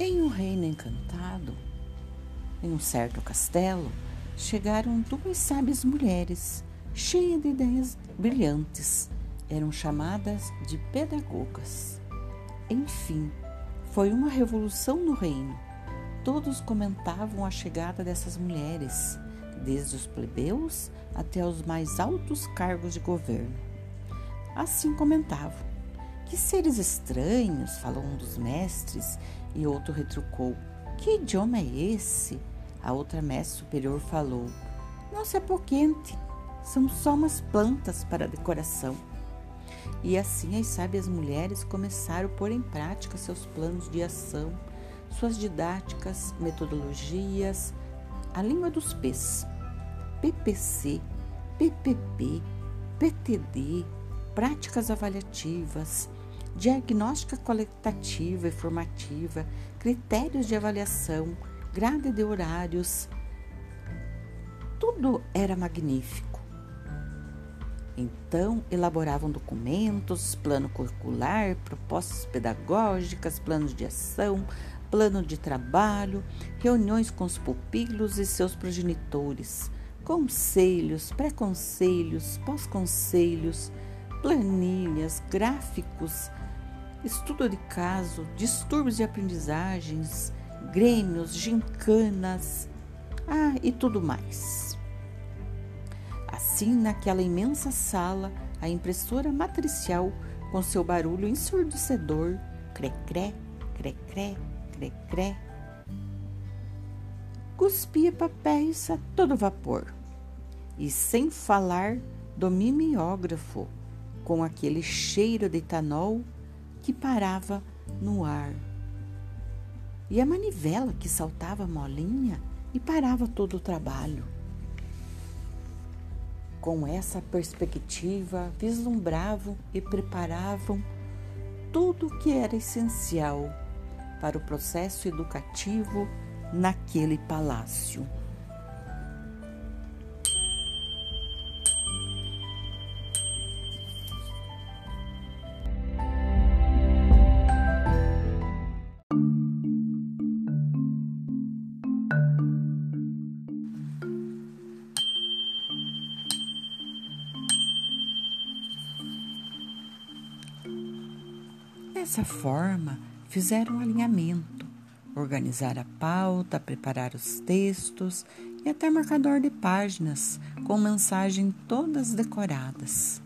Em um reino encantado, em um certo castelo, chegaram duas sábias mulheres, cheias de ideias brilhantes. Eram chamadas de pedagogas. Enfim, foi uma revolução no reino. Todos comentavam a chegada dessas mulheres, desde os plebeus até os mais altos cargos de governo. Assim comentavam. Que seres estranhos, falou um dos mestres, e outro retrucou: Que idioma é esse? A outra mestre superior falou: Nossa, é poquente, são só umas plantas para decoração. E assim as sábias mulheres começaram a pôr em prática seus planos de ação, suas didáticas, metodologias, a língua dos P's, PPC, PPP, PTD, práticas avaliativas, diagnóstica qualitativa e formativa, critérios de avaliação, grade de horários. Tudo era magnífico. Então, elaboravam documentos, plano curricular, propostas pedagógicas, planos de ação, plano de trabalho, reuniões com os pupilos e seus progenitores, conselhos, pré-conselhos, pós-conselhos, planilhas, gráficos, estudo de caso, distúrbios de aprendizagens, grêmios, gincanas, ah, e tudo mais. Assim, naquela imensa sala, a impressora matricial, com seu barulho ensurdecedor, crecré, crecré, crecré, cuspia papéis a todo vapor. E sem falar do mimeógrafo, com aquele cheiro de etanol que parava no ar. E a manivela que saltava molinha e parava todo o trabalho. Com essa perspectiva, vislumbravam e preparavam tudo o que era essencial para o processo educativo naquele palácio. Dessa forma, fizeram o alinhamento, organizar a pauta, preparar os textos e até marcador de páginas com mensagens todas decoradas.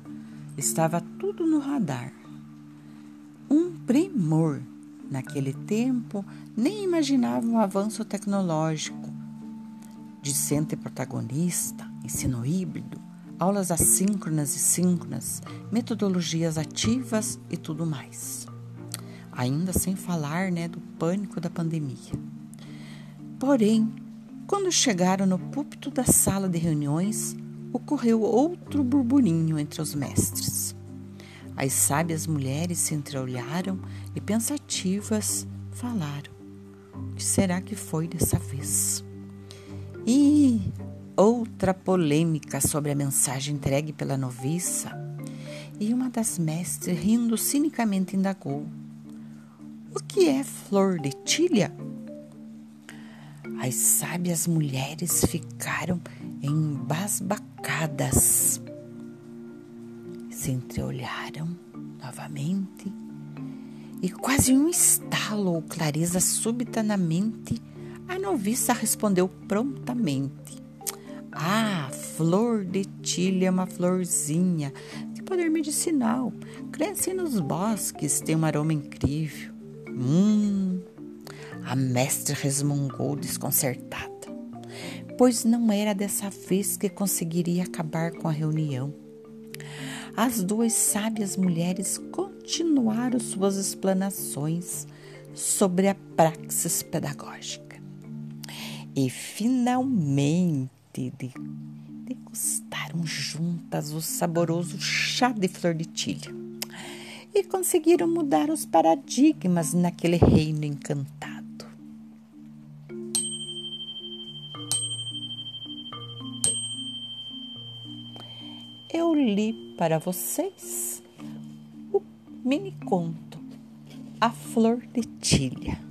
Estava tudo no radar. Um primor. Naquele tempo, nem imaginava o avanço tecnológico. Discente protagonista, ensino híbrido, aulas assíncronas e síncronas, metodologias ativas e tudo mais ainda sem falar né, do pânico da pandemia. Porém, quando chegaram no púlpito da sala de reuniões, ocorreu outro burburinho entre os mestres. As sábias mulheres se entreolharam e, pensativas, falaram: O que será que foi dessa vez? E outra polêmica sobre a mensagem entregue pela noviça. E uma das mestres, rindo cinicamente, indagou: o que é flor de tilha? As sábias mulheres ficaram embasbacadas. Se entreolharam novamente e quase um estalo ou clareza súbita na mente, a noviça respondeu prontamente. Ah, flor de tilha é uma florzinha de poder medicinal. Cresce nos bosques, tem um aroma incrível. Hum, a mestre resmungou desconcertada, pois não era dessa vez que conseguiria acabar com a reunião. As duas sábias mulheres continuaram suas explanações sobre a praxis pedagógica. E finalmente degustaram juntas o saboroso chá de flor de tilha e conseguiram mudar os paradigmas naquele reino encantado. Eu li para vocês o mini conto A Flor de Tilha.